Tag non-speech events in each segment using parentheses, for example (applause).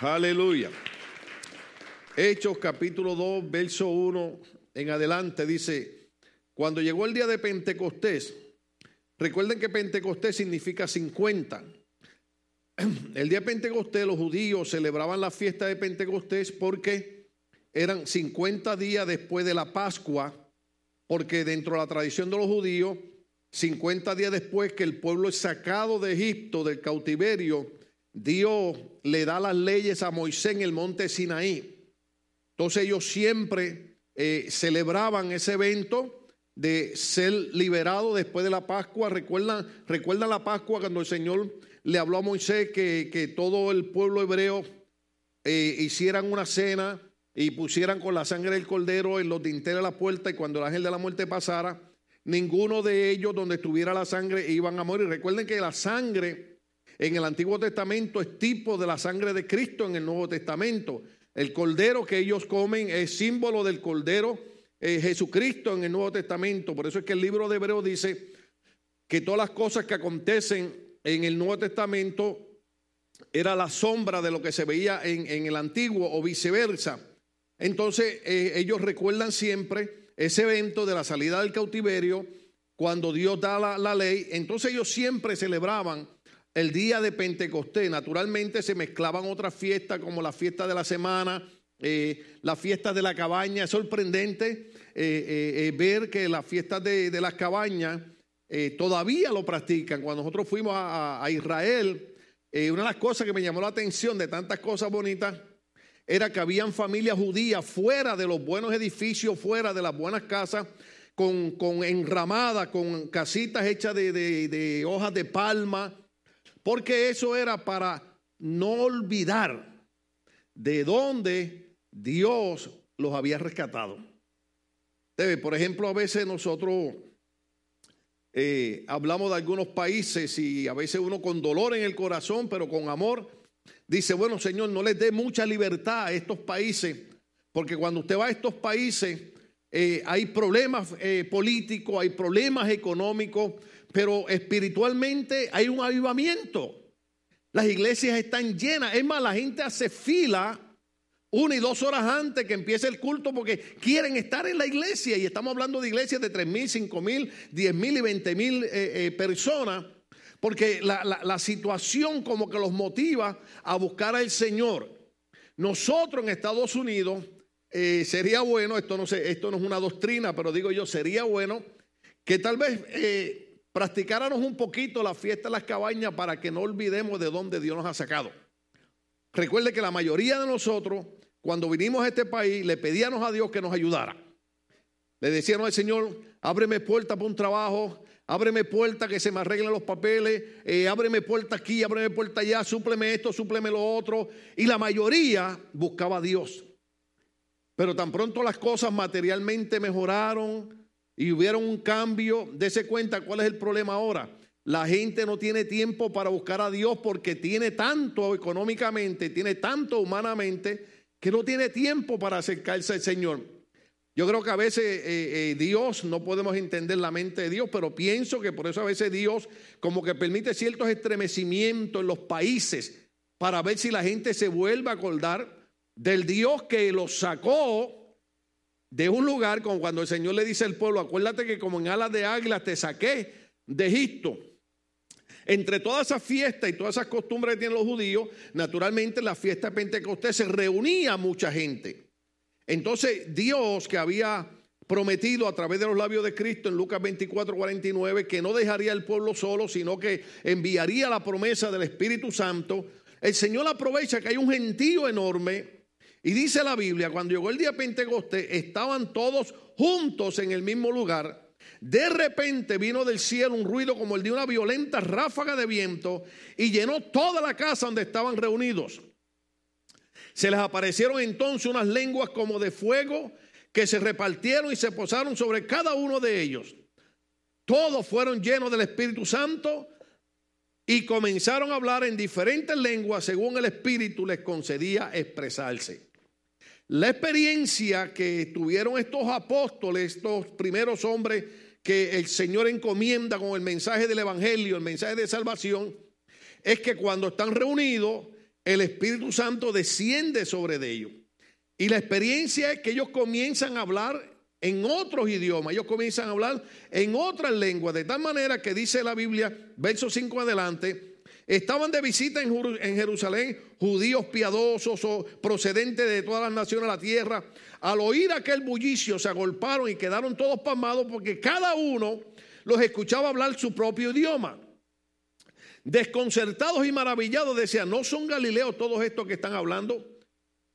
Aleluya. Hechos capítulo 2, verso 1 en adelante dice, cuando llegó el día de Pentecostés, recuerden que Pentecostés significa 50. El día de Pentecostés los judíos celebraban la fiesta de Pentecostés porque eran 50 días después de la Pascua, porque dentro de la tradición de los judíos, 50 días después que el pueblo es sacado de Egipto, del cautiverio, Dios le da las leyes a Moisés en el monte Sinaí. Entonces ellos siempre eh, celebraban ese evento de ser liberado después de la Pascua. ¿Recuerdan, recuerdan la Pascua cuando el Señor le habló a Moisés que, todo el pueblo hebreo eh, hicieran una cena y pusieran con la sangre del cordero en los dinteles de la puerta y cuando el ángel de la muerte pasara, ninguno de ellos donde estuviera la sangre iban a morir. Recuerden que la sangre en el Antiguo Testamento es tipo de la sangre de Cristo en el Nuevo Testamento. El cordero que ellos comen es símbolo del cordero eh, Jesucristo en el Nuevo Testamento. Por eso es que el libro de Hebreo dice que todas las cosas que acontecen en el Nuevo Testamento era la sombra de lo que se veía en, el Antiguo o viceversa. Entonces eh, ellos recuerdan siempre ese evento de la salida del cautiverio, cuando Dios da la ley. Entonces ellos siempre celebraban el día de Pentecostés. Naturalmente se mezclaban otras fiestas como la fiesta de la semana, eh, la fiesta de la cabaña. Es sorprendente eh, eh, ver que las fiestas de, las cabañas todavía lo practican. Cuando nosotros fuimos a, Israel, una de las cosas que me llamó la atención de tantas cosas bonitas era que habían familias judías fuera de los buenos edificios, fuera de las buenas casas, con, con enramadas, con casitas hechas de, de hojas de palma, porque eso era para no olvidar de dónde Dios los había rescatado. Por ejemplo, a veces nosotros eh, hablamos de algunos países y a veces uno con dolor en el corazón, pero con amor, dice, bueno, Señor, no les dé mucha libertad a estos países, porque cuando usted va a estos países eh, hay problemas eh, políticos, hay problemas económicos, pero espiritualmente hay un avivamiento. Las iglesias están llenas. Es más, la gente hace fila una y dos horas antes que empiece el culto porque quieren estar en la iglesia. Y estamos hablando de iglesias de tres mil, cinco mil, diez mil y veinte mil eh, eh, personas. Porque la, situación como que los motiva a buscar al Señor. Nosotros en Estados Unidos eh, sería bueno, esto no, sé, esto no es una doctrina, pero digo yo, sería bueno que tal vez practicáramos un poquito la fiesta de las cabañas para que no olvidemos de dónde Dios nos ha sacado. Recuerde que la mayoría de nosotros, cuando vinimos a este país, le pedíamos a Dios que nos ayudara. Le decíamos al Señor, ábreme puerta para un trabajo, ábreme puerta que se me arreglen los papeles, eh, ábreme puerta aquí, ábreme puerta allá, súpleme esto, súpleme lo otro. Y la mayoría buscaba a Dios. Pero tan pronto las cosas materialmente mejoraron, y hubiera un cambio, dése cuenta cuál es el problema ahora. La gente no tiene tiempo para buscar a Dios porque tiene tanto económicamente, tiene tanto humanamente, que no tiene tiempo para acercarse al Señor. Yo creo que a veces eh, eh, Dios, no podemos entender la mente de Dios, pero pienso que por eso a veces Dios como que permite ciertos estremecimientos en los países para ver si la gente se vuelve a acordar del Dios que los sacó de un lugar como cuando el Señor le dice al pueblo, acuérdate que como en alas de águila te saqué de Egipto. Entre todas esas fiestas y todas esas costumbres que tienen los judíos, naturalmente en la fiesta de Pentecostés se reunía mucha gente. Entonces Dios que había prometido a través de los labios de Cristo en Lucas 24, 49, que no dejaría al pueblo solo, sino que enviaría la promesa del Espíritu Santo, el Señor aprovecha que hay un gentío enorme y dice la Biblia, cuando llegó el día Pentecostés, estaban todos juntos en el mismo lugar. De repente vino del cielo un ruido como el de una violenta ráfaga de viento y llenó toda la casa donde estaban reunidos. Se les aparecieron entonces unas lenguas como de fuego que se repartieron y se posaron sobre cada uno de ellos. Todos fueron llenos del Espíritu Santo y comenzaron a hablar en diferentes lenguas según el Espíritu les concedía expresarse. La experiencia que tuvieron estos apóstoles, estos primeros hombres que el Señor encomienda con el mensaje del Evangelio, el mensaje de salvación, es que cuando están reunidos, el Espíritu Santo desciende sobre ellos. Y la experiencia es que ellos comienzan a hablar en otros idiomas, ellos comienzan a hablar en otras lenguas, de tal manera que dice la Biblia, verso 5 adelante, estaban de visita en Jerusalén judíos piadosos procedentes de todas las naciones de la tierra. Al oír aquel bullicio se agolparon y quedaron todos pasmados porque cada uno los escuchaba hablar su propio idioma. Desconcertados y maravillados decían, ¿no son galileos todos estos que están hablando?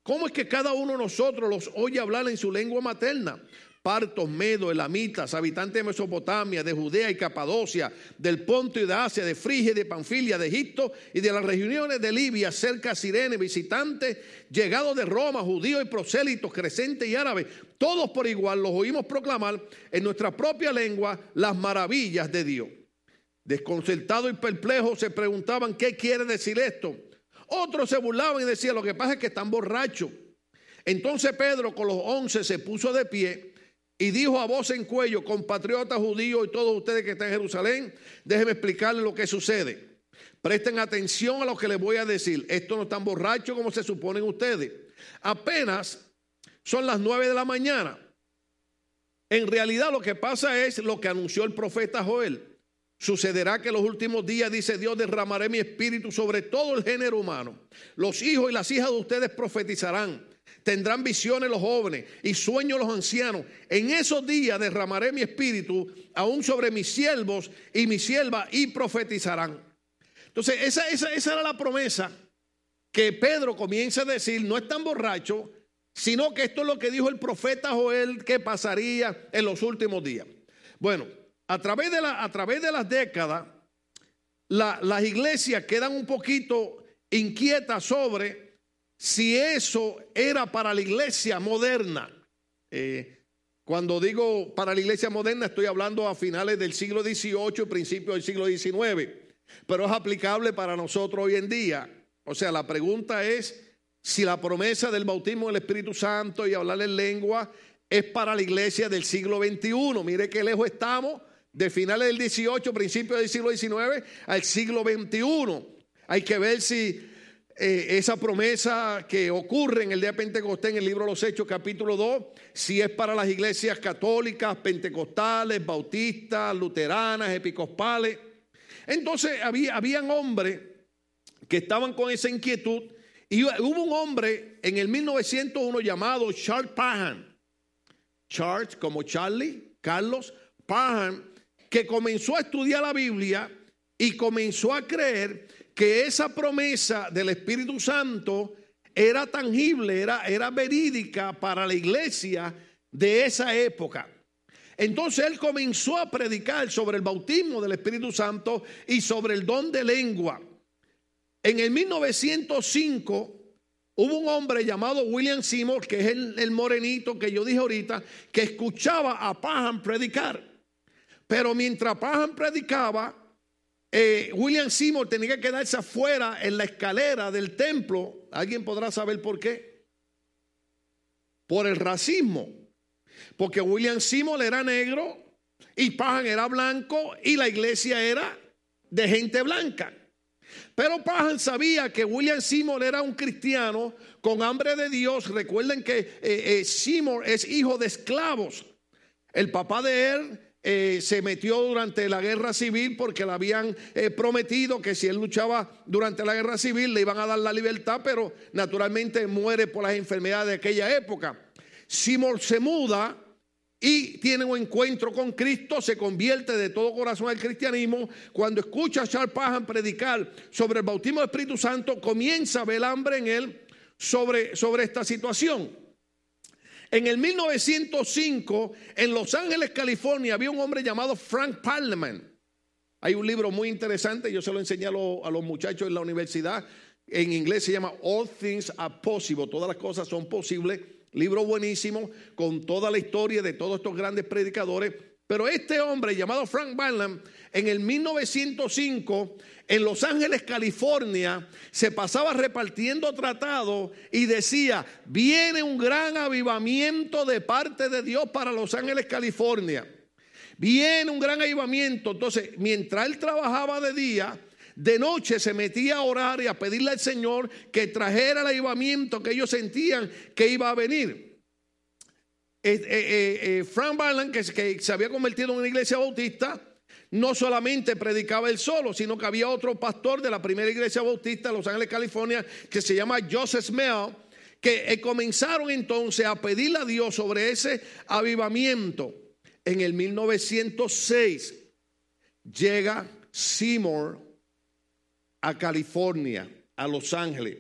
¿Cómo es que cada uno de nosotros los oye hablar en su lengua materna? Partos, medos, elamitas, habitantes de Mesopotamia, de Judea y Capadocia, del Ponto y de Asia, de Frigia de Panfilia, de Egipto y de las regiones de Libia, cerca de Sirene, visitantes llegados de Roma, judíos y prosélitos, crecentes y árabes, todos por igual los oímos proclamar en nuestra propia lengua las maravillas de Dios. Desconcertados y perplejos se preguntaban qué quiere decir esto. Otros se burlaban y decían, lo que pasa es que están borrachos. Entonces Pedro con los once se puso de pie y dijo a voz en cuello, compatriotas judíos y todos ustedes que están en Jerusalén, déjenme explicarles lo que sucede. Presten atención a lo que les voy a decir. Esto no es tan borracho como se suponen ustedes. Apenas son las nueve de la mañana. En realidad lo que pasa es lo que anunció el profeta Joel. Sucederá que en los últimos días, dice Dios, derramaré mi espíritu sobre todo el género humano. Los hijos y las hijas de ustedes profetizarán Tendrán visiones los jóvenes y sueños los ancianos. En esos días derramaré mi espíritu aún sobre mis siervos y mis siervas y profetizarán. Entonces, esa, esa, era la promesa que Pedro comienza a decir, no es tan borracho, sino que esto es lo que dijo el profeta Joel que pasaría en los últimos días. Bueno, a través de, la, a través de las décadas, las iglesias quedan un poquito inquietas sobre si eso era para la iglesia moderna. Eh, cuando digo para la iglesia moderna, estoy hablando a finales del siglo XVIII, principios del siglo XIX, pero es aplicable para nosotros hoy en día. O sea, la pregunta es si la promesa del bautismo del Espíritu Santo y hablar en lengua es para la iglesia del siglo XXI. Mire qué lejos estamos de finales del XVIII, principios del siglo XIX al siglo XXI. Hay que ver si eh, esa promesa que ocurre en el día de Pentecostés en el libro de los Hechos capítulo 2, si es para las iglesias católicas, pentecostales, bautistas, luteranas, episcopales. Entonces había, habían hombres que estaban con esa inquietud y hubo un hombre en el 1901 llamado Charles Pahan, Charles como Charlie, Carlos Pahan, que comenzó a estudiar la Biblia y comenzó a creer que esa promesa del Espíritu Santo era tangible, era, era verídica para la iglesia de esa época. Entonces él comenzó a predicar sobre el bautismo del Espíritu Santo y sobre el don de lengua. En el 1905 hubo un hombre llamado William Seymour, que es el, el morenito que yo dije ahorita, que escuchaba a Pahan predicar. Pero mientras Pahan predicaba, eh, William Seymour tenía que quedarse afuera en la escalera del templo. ¿Alguien podrá saber por qué? Por el racismo. Porque William Seymour era negro y Pajan era blanco y la iglesia era de gente blanca. Pero Pajan sabía que William Seymour era un cristiano con hambre de Dios. Recuerden que eh, eh, Seymour es hijo de esclavos. El papá de él eh, se metió durante la guerra civil porque le habían eh, prometido que si él luchaba durante la guerra civil le iban a dar la libertad, pero naturalmente muere por las enfermedades de aquella época. Simón se muda y tiene un encuentro con Cristo, se convierte de todo corazón al cristianismo. Cuando escucha a Charles Pajan predicar sobre el bautismo del Espíritu Santo, comienza a ver hambre en él sobre, sobre esta situación. En el 1905, en Los Ángeles, California, había un hombre llamado Frank Parliament. Hay un libro muy interesante, yo se lo enseñé a, los muchachos en la universidad. En inglés se llama All Things Are Possible, todas las cosas son posibles. Libro buenísimo, con toda la historia de todos estos grandes predicadores. Pero este hombre llamado Frank Parliament, en el 1905 en Los Ángeles, California, se pasaba repartiendo tratados y decía, viene un gran avivamiento de parte de Dios para Los Ángeles, California. Viene un gran avivamiento. Entonces, mientras él trabajaba de día, de noche se metía a orar y a pedirle al Señor que trajera el avivamiento que ellos sentían que iba a venir. Eh, eh, eh, Frank Barland, que, que se había convertido en una iglesia bautista, no solamente predicaba él solo, sino que había otro pastor de la primera iglesia bautista de Los Ángeles, California, que se llama Joseph Smell, que comenzaron entonces a pedirle a Dios sobre ese avivamiento. En el 1906 llega Seymour a California, a Los Ángeles.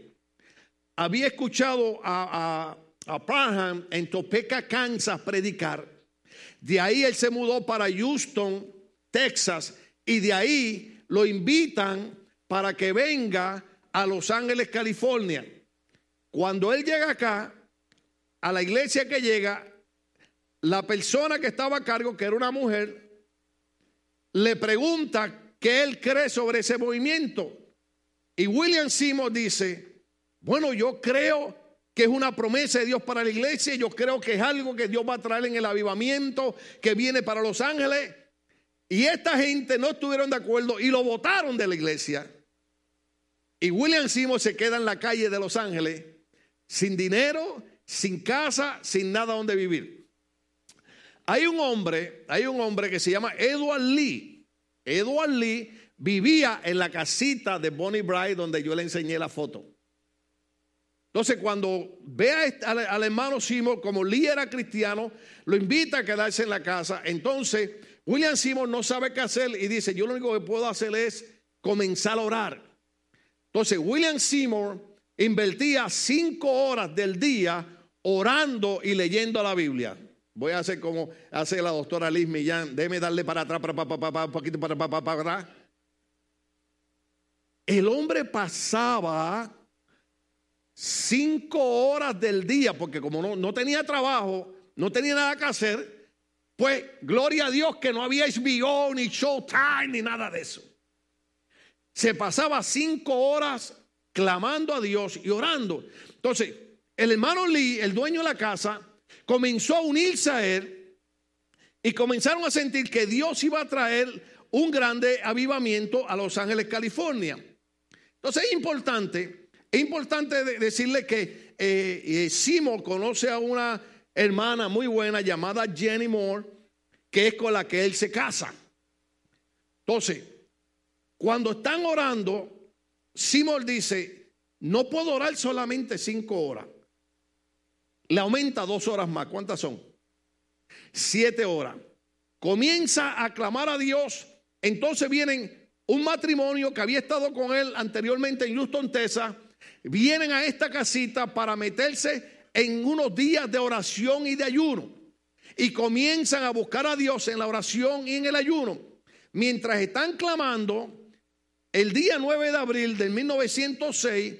Había escuchado a, a, Parham en Topeka, Kansas, predicar. De ahí él se mudó para Houston, Texas, y de ahí lo invitan para que venga a Los Ángeles, California. Cuando él llega acá, a la iglesia que llega, la persona que estaba a cargo, que era una mujer, le pregunta qué él cree sobre ese movimiento. Y William Seymour dice, bueno, yo creo que es una promesa de Dios para la iglesia, yo creo que es algo que Dios va a traer en el avivamiento que viene para Los Ángeles. Y esta gente no estuvieron de acuerdo y lo votaron de la iglesia. Y William Seymour se queda en la calle de Los Ángeles sin dinero, sin casa, sin nada donde vivir. Hay un hombre, hay un hombre que se llama Edward Lee. Edward Lee vivía en la casita de Bonnie Bright donde yo le enseñé la foto. Entonces, cuando ve al, hermano Seymour, como Lee era cristiano, lo invita a quedarse en la casa. Entonces, William Seymour no sabe qué hacer y dice: Yo lo único que puedo hacer es comenzar a orar. Entonces, William Seymour invertía cinco horas del día orando y leyendo la Biblia. Voy a hacer como hace la doctora Liz Millán. Déjeme darle para atrás, para, para, para, un poquito para, para, para, atrás. El hombre pasaba cinco horas del día, porque como no, no tenía trabajo, no tenía nada que hacer, pues gloria a Dios que no había HBO, ni Showtime, ni nada de eso. Se pasaba cinco horas clamando a Dios y orando. Entonces, el hermano Lee, el dueño de la casa, comenzó a unirse a él y comenzaron a sentir que Dios iba a traer un grande avivamiento a Los Ángeles, California. Entonces es importante, es importante decirle que eh, eh conoce a una hermana muy buena llamada Jenny Moore, que es con la que él se casa. Entonces, cuando están orando, Simon dice, no puedo orar solamente cinco horas le aumenta dos horas más. ¿Cuántas son? Siete horas. Comienza a clamar a Dios. Entonces vienen un matrimonio que había estado con él anteriormente en Houston, Texas. Vienen a esta casita para meterse en unos días de oración y de ayuno. Y comienzan a buscar a Dios en la oración y en el ayuno. Mientras están clamando, el día 9 de abril del 1906,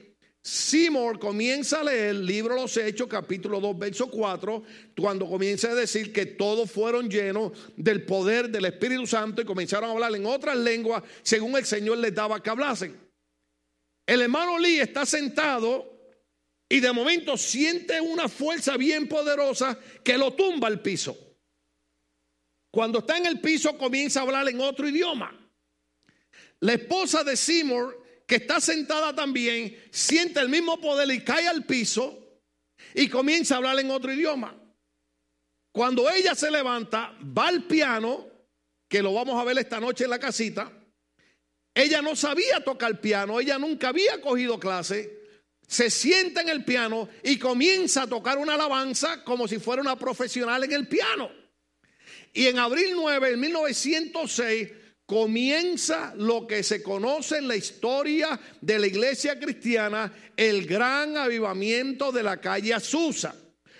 Seymour comienza a leer el libro Los Hechos, capítulo 2, verso 4, cuando comienza a decir que todos fueron llenos del poder del Espíritu Santo y comenzaron a hablar en otras lenguas según el Señor les daba que hablasen. El hermano Lee está sentado y de momento siente una fuerza bien poderosa que lo tumba al piso. Cuando está en el piso comienza a hablar en otro idioma. La esposa de Seymour que está sentada también, siente el mismo poder y cae al piso y comienza a hablar en otro idioma. Cuando ella se levanta, va al piano, que lo vamos a ver esta noche en la casita. Ella no sabía tocar piano, ella nunca había cogido clase. Se sienta en el piano y comienza a tocar una alabanza como si fuera una profesional en el piano. Y en abril 9 de 1906 comienza lo que se conoce en la historia de la iglesia cristiana, el gran avivamiento de la calle Azusa.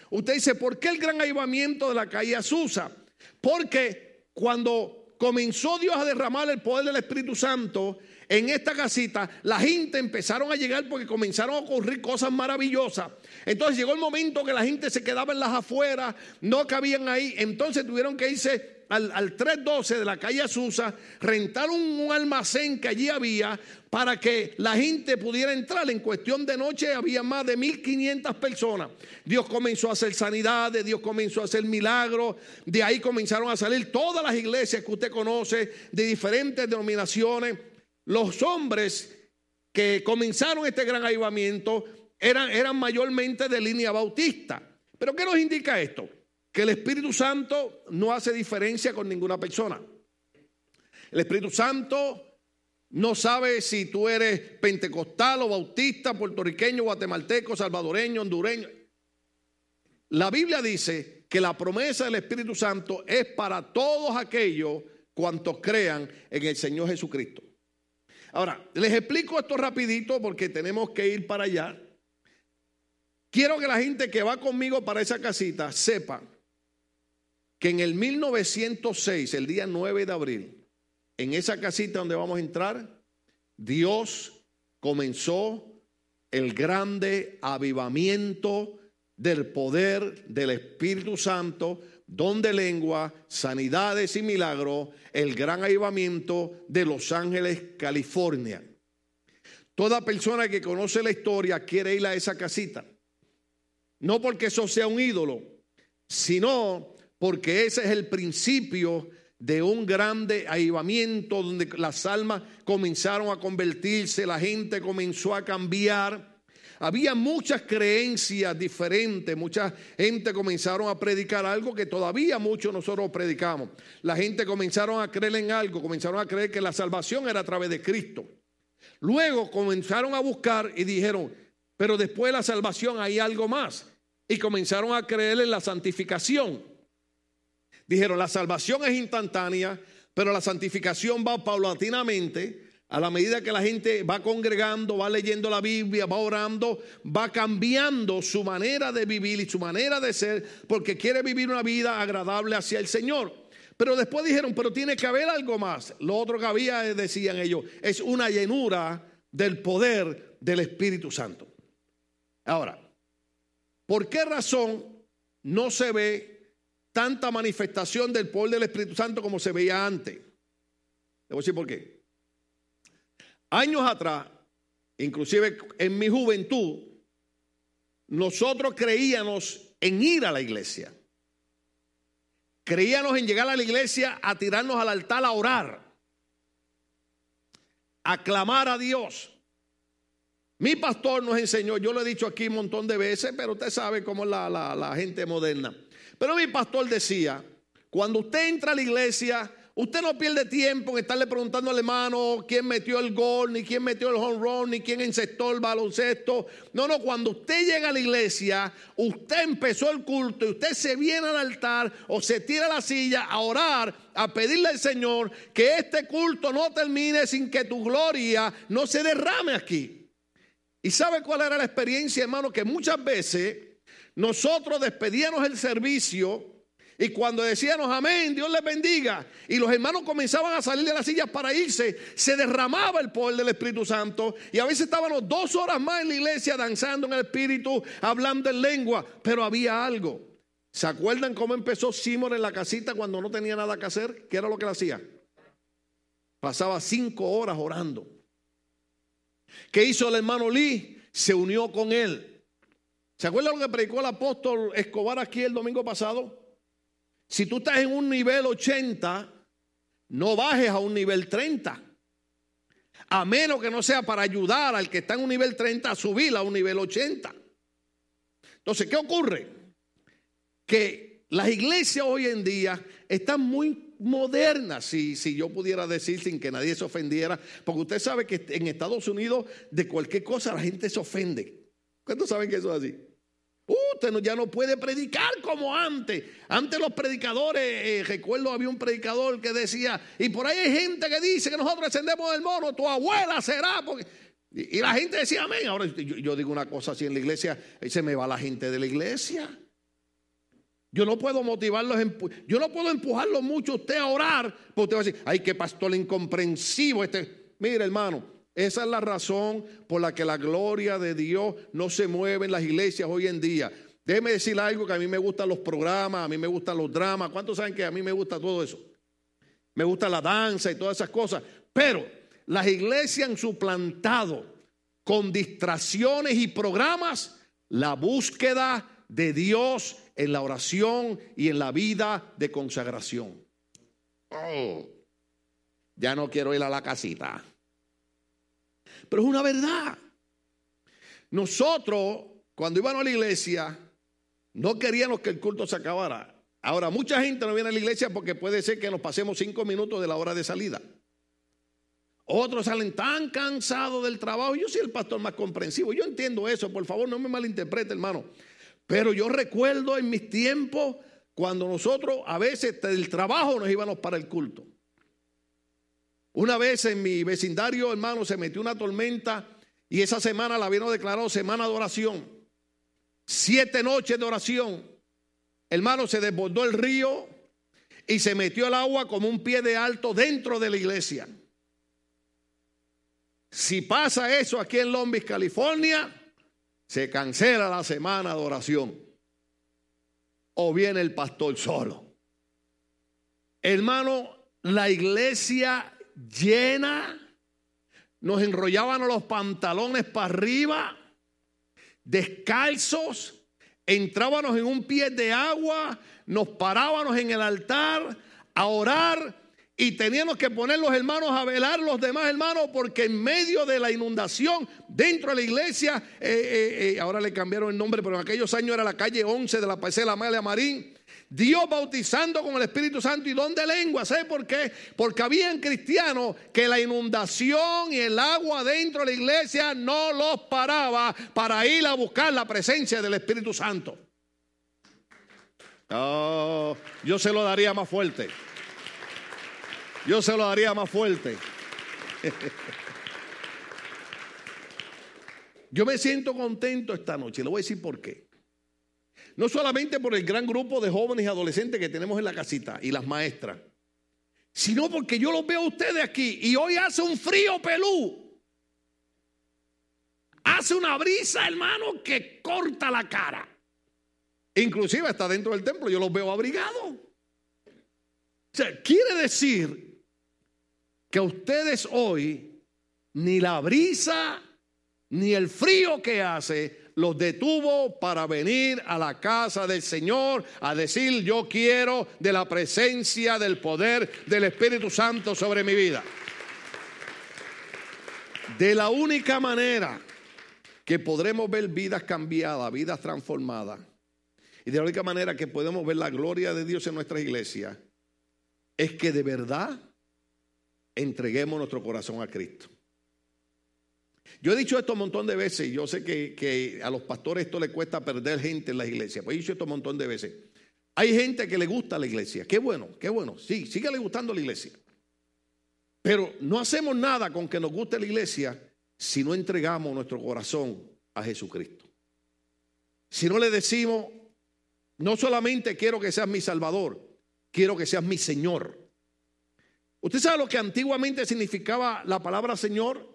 Usted dice, ¿por qué el gran avivamiento de la calle Azusa? Porque cuando comenzó Dios a derramar el poder del Espíritu Santo en esta casita, la gente empezaron a llegar porque comenzaron a ocurrir cosas maravillosas. Entonces llegó el momento que la gente se quedaba en las afueras, no cabían ahí, entonces tuvieron que irse al, 312 de la calle Azusa, rentaron un, almacén que allí había para que la gente pudiera entrar. En cuestión de noche había más de 1500 personas. Dios comenzó a hacer sanidades, Dios comenzó a hacer milagros. De ahí comenzaron a salir todas las iglesias que usted conoce, de diferentes denominaciones. los hombres que comenzaron este gran avivamiento eran, eran mayormente de línea bautista. Pero ¿qué nos indica esto? Que el Espíritu Santo no hace diferencia con ninguna persona. El Espíritu Santo no sabe si tú eres pentecostal o bautista, puertorriqueño, guatemalteco, salvadoreño, hondureño. La Biblia dice que la promesa del Espíritu Santo es para todos aquellos cuantos crean en el Señor Jesucristo. Ahora, les explico esto rapidito porque tenemos que ir para allá. Quiero que la gente que va conmigo para esa casita sepa que en el 1906, el día 9 de abril, en esa casita donde vamos a entrar, Dios comenzó el grande avivamiento del poder del Espíritu Santo, don de lengua, sanidades y milagros, el gran avivamiento de Los Ángeles, California. Toda persona que conoce la historia quiere ir a esa casita. No porque eso sea un ídolo, sino porque ese es el principio de un grande avivamiento donde las almas comenzaron a convertirse, la gente comenzó a cambiar había muchas creencias diferentes, mucha gente comenzaron a predicar algo que todavía muchos nosotros predicamos. La gente comenzaron a creer en algo, comenzaron a creer que la salvación era a través de Cristo. Luego comenzaron a buscar y dijeron, pero después de la salvación hay algo más. Y comenzaron a creer en la santificación. Dijeron, la salvación es instantánea, pero la santificación va paulatinamente a la medida que la gente va congregando, va leyendo la Biblia, va orando, va cambiando su manera de vivir y su manera de ser, porque quiere vivir una vida agradable hacia el Señor. Pero después dijeron, pero tiene que haber algo más. Lo otro que había, eh, decían ellos, es una llenura del poder del Espíritu Santo. Ahora, ¿por qué razón no se ve tanta manifestación del poder del Espíritu Santo como se veía antes? Le voy a decir por qué. Años atrás, inclusive en mi juventud, nosotros creíamos en ir a la iglesia. Creíamos en llegar a la iglesia a tirarnos al altar a orar, a clamar a Dios. Mi pastor nos enseñó, yo lo he dicho aquí un montón de veces, pero usted sabe cómo es la, la gente moderna. Pero mi pastor decía, cuando usted entra a la iglesia, Usted no pierde tiempo en estarle preguntando al hermano quién metió el gol, ni quién metió el home run, ni quién encestó el baloncesto. No, no, cuando usted llega a la iglesia, usted empezó el culto y usted se viene al altar o se tira a la silla a orar, a pedirle al Señor que este culto no termine sin que tu gloria no se derrame aquí. ¿Y sabe cuál era la experiencia, hermano? Que muchas veces nosotros despedíamos el servicio y cuando decíamos amén, Dios les bendiga, y los hermanos comenzaban a salir de las sillas para irse, se derramaba el poder del Espíritu Santo. Y a veces estábamos dos horas más en la iglesia danzando en el Espíritu, hablando en lengua, pero había algo. ¿Se acuerdan cómo empezó Simón en la casita cuando no tenía nada que hacer? ¿Qué era lo que hacía? Pasaba cinco horas orando. ¿Qué hizo el hermano Lee? Se unió con él. ¿Se acuerdan lo que predicó el apóstol Escobar aquí el domingo pasado? Si tú estás en un nivel 80, no bajes a un nivel 30. A menos que no sea para ayudar al que está en un nivel 30 a subir a un nivel 80. Entonces, ¿qué ocurre? Que las iglesias hoy en día están muy modernas, si, si yo pudiera decir sin que nadie se ofendiera, porque usted sabe que en Estados Unidos de cualquier cosa la gente se ofende. ¿Cuántos saben que eso es así? Usted ya no puede predicar como antes. Antes los predicadores, eh, recuerdo había un predicador que decía, y por ahí hay gente que dice que nosotros descendemos del mono, tu abuela será. Porque... Y, la gente decía amén. Ahora yo, digo una cosa así en la iglesia, se me va la gente de la iglesia. Yo no puedo motivarlos, yo no puedo empujarlos mucho a usted a orar, porque usted va a decir, ay, qué pastor incomprensivo este. Mire, hermano, esa es la razón por la que la gloria de Dios no se mueve en las iglesias hoy en día. Déjeme decir algo que a mí me gustan los programas, a mí me gustan los dramas. ¿Cuántos saben que a mí me gusta todo eso? Me gusta la danza y todas esas cosas. Pero las iglesias han suplantado con distracciones y programas la búsqueda de Dios en la oración y en la vida de consagración. Oh, ya no quiero ir a la casita. Pero es una verdad. Nosotros, cuando íbamos a la iglesia, no queríamos que el culto se acabara. Ahora, mucha gente no viene a la iglesia porque puede ser que nos pasemos cinco minutos de la hora de salida. Otros salen tan cansados del trabajo. Yo soy el pastor más comprensivo. Yo entiendo eso. Por favor, no me malinterprete, hermano. Pero yo recuerdo en mis tiempos cuando nosotros a veces del trabajo nos íbamos para el culto. Una vez en mi vecindario, hermano, se metió una tormenta y esa semana la habían declarado semana de oración. Siete noches de oración. Hermano, se desbordó el río y se metió el agua como un pie de alto dentro de la iglesia. Si pasa eso aquí en Long Beach, California, se cancela la semana de oración. O viene el pastor solo. Hermano, la iglesia llena, nos enrollaban los pantalones para arriba, descalzos, entrábamos en un pie de agua, nos parábamos en el altar a orar y teníamos que poner los hermanos a velar los demás hermanos porque en medio de la inundación dentro de la iglesia, eh, eh, eh, ahora le cambiaron el nombre, pero en aquellos años era la calle 11 de la parcela Amalia Marín. Dios bautizando con el Espíritu Santo y don de lengua. ¿Sabe por qué? Porque habían cristianos que la inundación y el agua dentro de la iglesia no los paraba para ir a buscar la presencia del Espíritu Santo. Oh, yo se lo daría más fuerte. Yo se lo daría más fuerte. (laughs) Yo me siento contento esta noche. Le voy a decir por qué. No solamente por el gran grupo de jóvenes y adolescentes que tenemos en la casita y las maestras, sino porque yo los veo a ustedes aquí y hoy hace un frío pelú. Hace una brisa, hermano, que corta la cara. Inclusive está dentro del templo, yo los veo abrigados. O sea, quiere decir que ustedes hoy ni la brisa ni el frío que hace los detuvo para venir a la casa del Señor a decir yo quiero de la presencia del poder del Espíritu Santo sobre mi vida. De la única manera que podremos ver vidas cambiadas, vidas transformadas, y de la única manera que podemos ver la gloria de Dios en nuestra iglesia, es que de verdad entreguemos nuestro corazón a Cristo. Yo he dicho esto un montón de veces yo sé que, a los pastores esto le cuesta perder gente en las iglesias. Pues he dicho esto un montón de veces. Hay gente que le gusta la iglesia. Qué bueno, qué bueno. Sí, síguele gustando la iglesia. Pero no hacemos nada con que nos guste la iglesia si no entregamos nuestro corazón a Jesucristo. Si no le decimos, no solamente quiero que seas mi Salvador, quiero que seas mi Señor. ¿Usted sabe lo que antiguamente significaba la palabra Señor?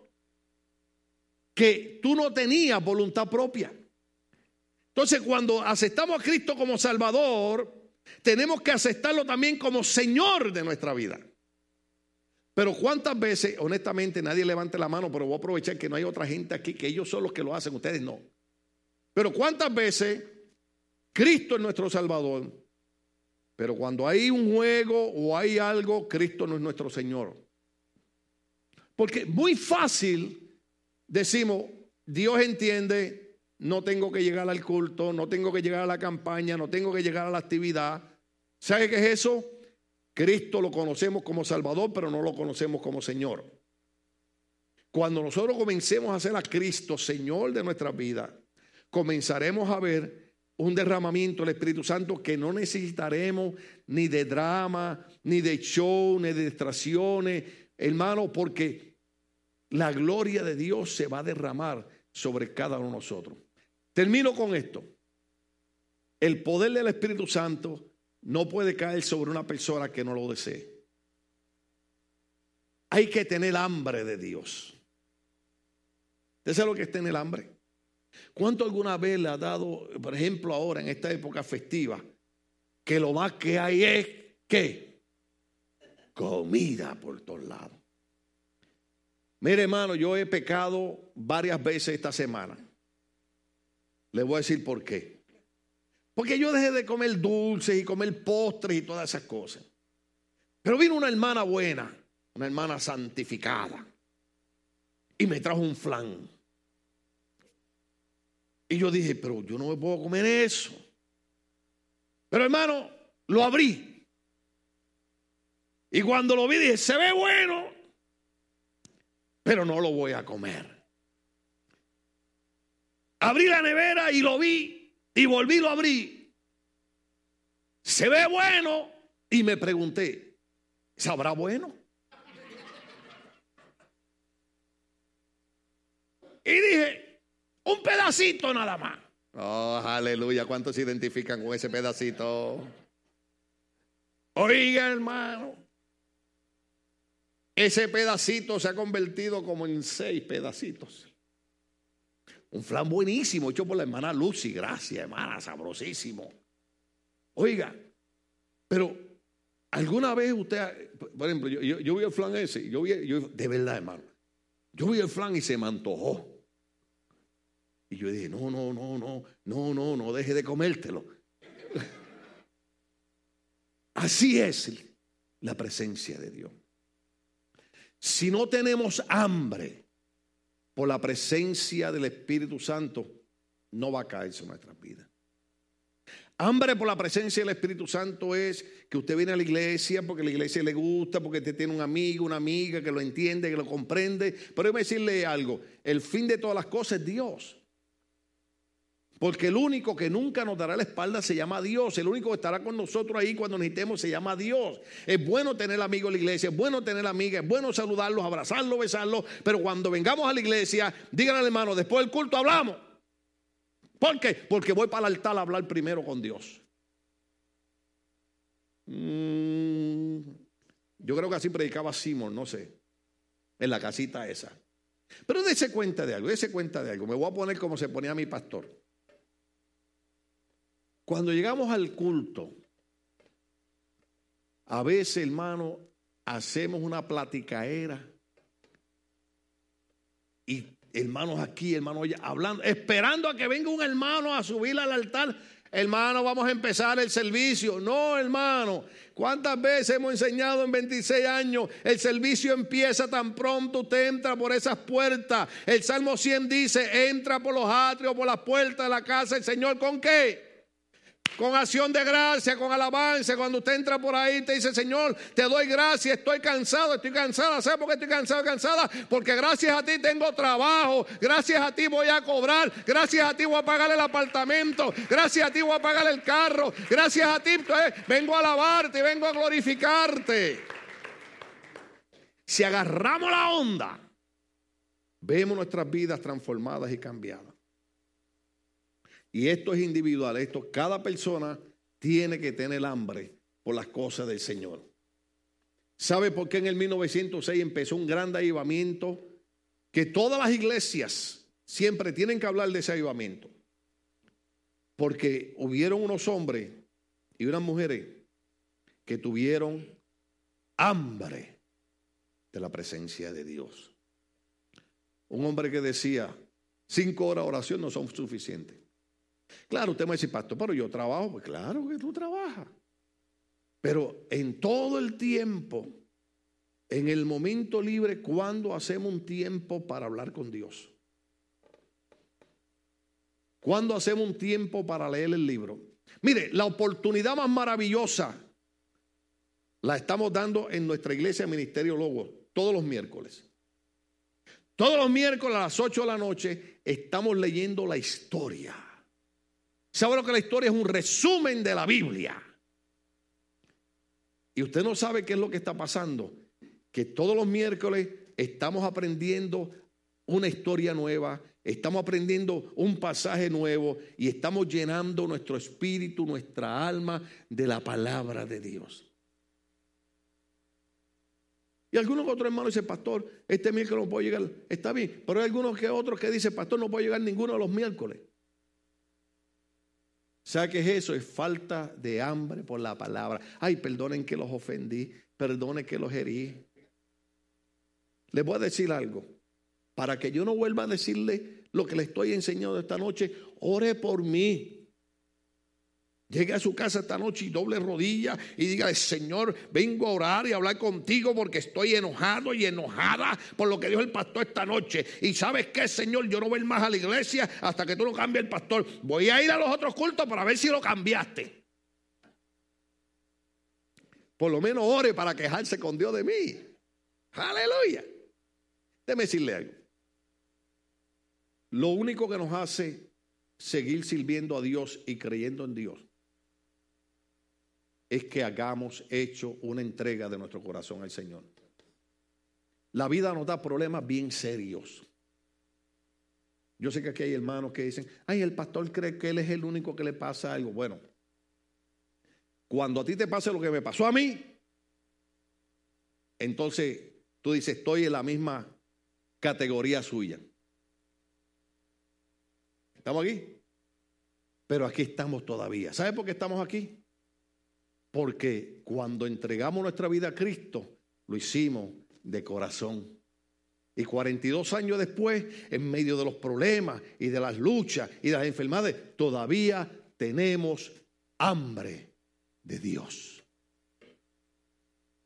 Que tú no tenías voluntad propia. Entonces, cuando aceptamos a Cristo como Salvador, tenemos que aceptarlo también como Señor de nuestra vida. Pero cuántas veces, honestamente, nadie levante la mano, pero voy a aprovechar que no hay otra gente aquí, que ellos son los que lo hacen, ustedes no. Pero cuántas veces Cristo es nuestro Salvador, pero cuando hay un juego o hay algo, Cristo no es nuestro Señor. Porque muy fácil decimos, Dios entiende, no tengo que llegar al culto, no tengo que llegar a la campaña, no tengo que llegar a la actividad. ¿Sabe qué es eso? Cristo lo conocemos como Salvador, pero no lo conocemos como Señor. Cuando nosotros comencemos a hacer a Cristo Señor de nuestra vida, comenzaremos a ver un derramamiento del Espíritu Santo que no necesitaremos ni de drama, ni de show, ni de distracciones, hermano, porque la gloria de Dios se va a derramar sobre cada uno de nosotros. Termino con esto. El poder del Espíritu Santo no puede caer sobre una persona que no lo desee. Hay que tener hambre de Dios. ¿Usted sabe lo que es tener hambre? ¿Cuánto alguna vez le ha dado, por ejemplo, ahora en esta época festiva, que lo más que hay es que comida por todos lados? Mire, hermano, yo he pecado varias veces esta semana. Le voy a decir por qué. Porque yo dejé de comer dulces y comer postres y todas esas cosas. Pero vino una hermana buena, una hermana santificada. y me trajo un flan. Y yo dije, pero yo no me puedo comer eso. Pero hermano, lo abrí. Y cuando lo vi dije, se ve bueno, pero no lo voy a comer. Abrí la nevera y lo vi y volví lo abrí. Se ve bueno y me pregunté, ¿sabrá bueno? Y dije, un pedacito nada más. Oh, aleluya, ¿cuántos se identifican con ese pedacito? Oiga, hermano, ese pedacito se ha convertido como en seis pedacitos. Un flan buenísimo, hecho por la hermana Lucy. Gracias, hermana, sabrosísimo. Oiga, pero alguna vez usted, por ejemplo, yo, vi el flan ese, yo vi, de verdad, hermano, yo vi el flan y se me antojó. Y yo dije, no, no, no, no, no, no, no deje de comértelo. (laughs) Así es la presencia de Dios. Si no tenemos hambre por la presencia del Espíritu Santo, no va a caerse en nuestras vidas. Hambre por la presencia del Espíritu Santo es que usted viene a la iglesia porque la iglesia le gusta, porque usted tiene un amigo, una amiga que lo entiende, que lo comprende. Pero déjeme decirle algo, el fin de todas las cosas es Dios. Porque el único que nunca nos dará la espalda se llama Dios. El único que estará con nosotros ahí cuando necesitemos se llama Dios. Es bueno tener amigos en la iglesia, es bueno tener amigas, es bueno saludarlos, abrazarlos, besarlos. Pero cuando vengamos a la iglesia, díganle al hermano, después del culto hablamos. ¿Por qué? Porque voy para el altar a hablar primero con Dios. Mm, yo creo que así predicaba Simón, no sé, en la casita esa. Pero dése cuenta de algo, dése cuenta de algo. Me voy a poner como se ponía mi pastor. Cuando llegamos al culto, a veces, hermano, hacemos una platicaera y hermanos aquí, hermanos allá, hablando, esperando a que venga un hermano a subir al altar. Hermano, vamos a empezar el servicio. No, hermano. ¿Cuántas veces hemos enseñado en 26 años? El servicio empieza tan pronto, usted entra por esas puertas. El Salmo 100 dice, entra por los atrios, por las puertas de la casa del Señor. ¿Con qué? Con acción de gracia, con alabanza. Cuando usted entra por ahí, te dice, Señor, te doy gracias, estoy cansado, estoy cansada. ¿Sabe por qué estoy cansado, cansada? Porque gracias a ti tengo trabajo, gracias a ti voy a cobrar, gracias a ti voy a pagar el apartamento, gracias a ti voy a pagar el carro, gracias a ti pues, vengo a alabarte, vengo a glorificarte. Si agarramos la onda, vemos nuestras vidas transformadas y cambiadas. Y esto es individual, esto cada persona tiene que tener hambre por las cosas del Señor. ¿Sabe por qué en el 1906 empezó un gran avivamiento? Que todas las iglesias siempre tienen que hablar de ese avivamiento. Porque hubieron unos hombres y unas mujeres que tuvieron hambre de la presencia de Dios. Un hombre que decía, cinco horas de oración no son suficientes. Claro, usted me dice, pastor, pero yo trabajo. Pues claro que tú trabajas. Pero en todo el tiempo, en el momento libre, cuando hacemos un tiempo para hablar con Dios? ¿Cuándo hacemos un tiempo para leer el libro? Mire, la oportunidad más maravillosa la estamos dando en nuestra iglesia Ministerio Logo todos los miércoles. Todos los miércoles a las 8 de la noche estamos leyendo la historia ¿Sabe lo que la historia es un resumen de la Biblia? Y usted no sabe qué es lo que está pasando. Que todos los miércoles estamos aprendiendo una historia nueva, estamos aprendiendo un pasaje nuevo y estamos llenando nuestro espíritu, nuestra alma de la palabra de Dios. Y algunos otros hermanos dicen, pastor, este miércoles no puedo llegar. Está bien, pero hay algunos que otros que dicen, pastor, no puedo llegar ninguno de los miércoles. ¿Sabe qué es eso? Es falta de hambre por la palabra. Ay, perdonen que los ofendí, perdonen que los herí. Les voy a decir algo. Para que yo no vuelva a decirle lo que le estoy enseñando esta noche, ore por mí. Llegue a su casa esta noche y doble rodilla y diga, Señor, vengo a orar y hablar contigo porque estoy enojado y enojada por lo que dijo el pastor esta noche. Y sabes qué, Señor, yo no voy más a la iglesia hasta que tú lo cambies el pastor. Voy a ir a los otros cultos para ver si lo cambiaste. Por lo menos ore para quejarse con Dios de mí. Aleluya. Déjeme decirle algo. Lo único que nos hace seguir sirviendo a Dios y creyendo en Dios es que hagamos hecho una entrega de nuestro corazón al Señor. La vida nos da problemas bien serios. Yo sé que aquí hay hermanos que dicen, ay, el pastor cree que él es el único que le pasa algo. Bueno, cuando a ti te pase lo que me pasó a mí, entonces tú dices, estoy en la misma categoría suya. ¿Estamos aquí? Pero aquí estamos todavía. ¿Sabe por qué estamos aquí? Porque cuando entregamos nuestra vida a Cristo, lo hicimos de corazón. Y 42 años después, en medio de los problemas y de las luchas y de las enfermedades, todavía tenemos hambre de Dios.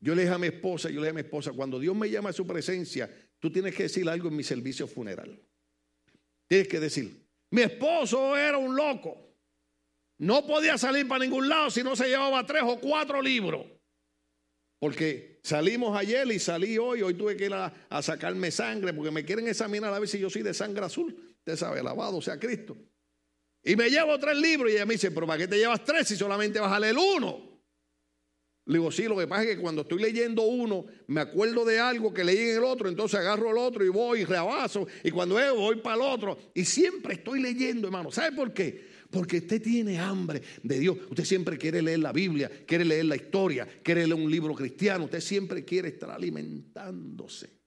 Yo le dije a mi esposa, yo le dije a mi esposa, cuando Dios me llama a su presencia, tú tienes que decir algo en mi servicio funeral. Tienes que decir, mi esposo era un loco. No podía salir para ningún lado si no se llevaba tres o cuatro libros. Porque salimos ayer y salí hoy. Hoy tuve que ir a, sacarme sangre porque me quieren examinar a ver si yo soy de sangre azul. Usted sabe, alabado sea Cristo. Y me llevo tres libros y ella me dice, pero ¿para qué te llevas tres si solamente vas a leer uno? Le digo, sí, lo que pasa es que cuando estoy leyendo uno, me acuerdo de algo que leí en el otro, entonces agarro el otro y voy y reabazo. Y cuando veo, voy para el otro. Y siempre estoy leyendo, hermano. ¿Sabe por qué? Porque usted tiene hambre de Dios. Usted siempre quiere leer la Biblia, quiere leer la historia, quiere leer un libro cristiano. Usted siempre quiere estar alimentándose.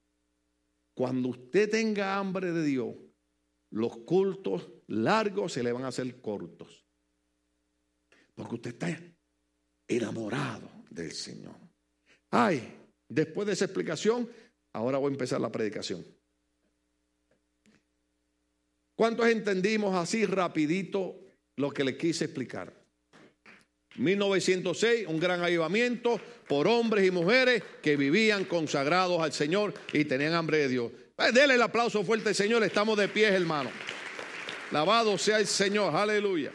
Cuando usted tenga hambre de Dios, los cultos largos se le van a hacer cortos. Porque usted está enamorado del Señor. Ay, después de esa explicación, ahora voy a empezar la predicación. ¿Cuántos entendimos así rapidito lo que le quise explicar. 1906, un gran avivamiento por hombres y mujeres que vivían consagrados al Señor y tenían hambre de Dios. Pues el aplauso fuerte Señor, estamos de pie, hermano. Lavado sea el Señor, aleluya.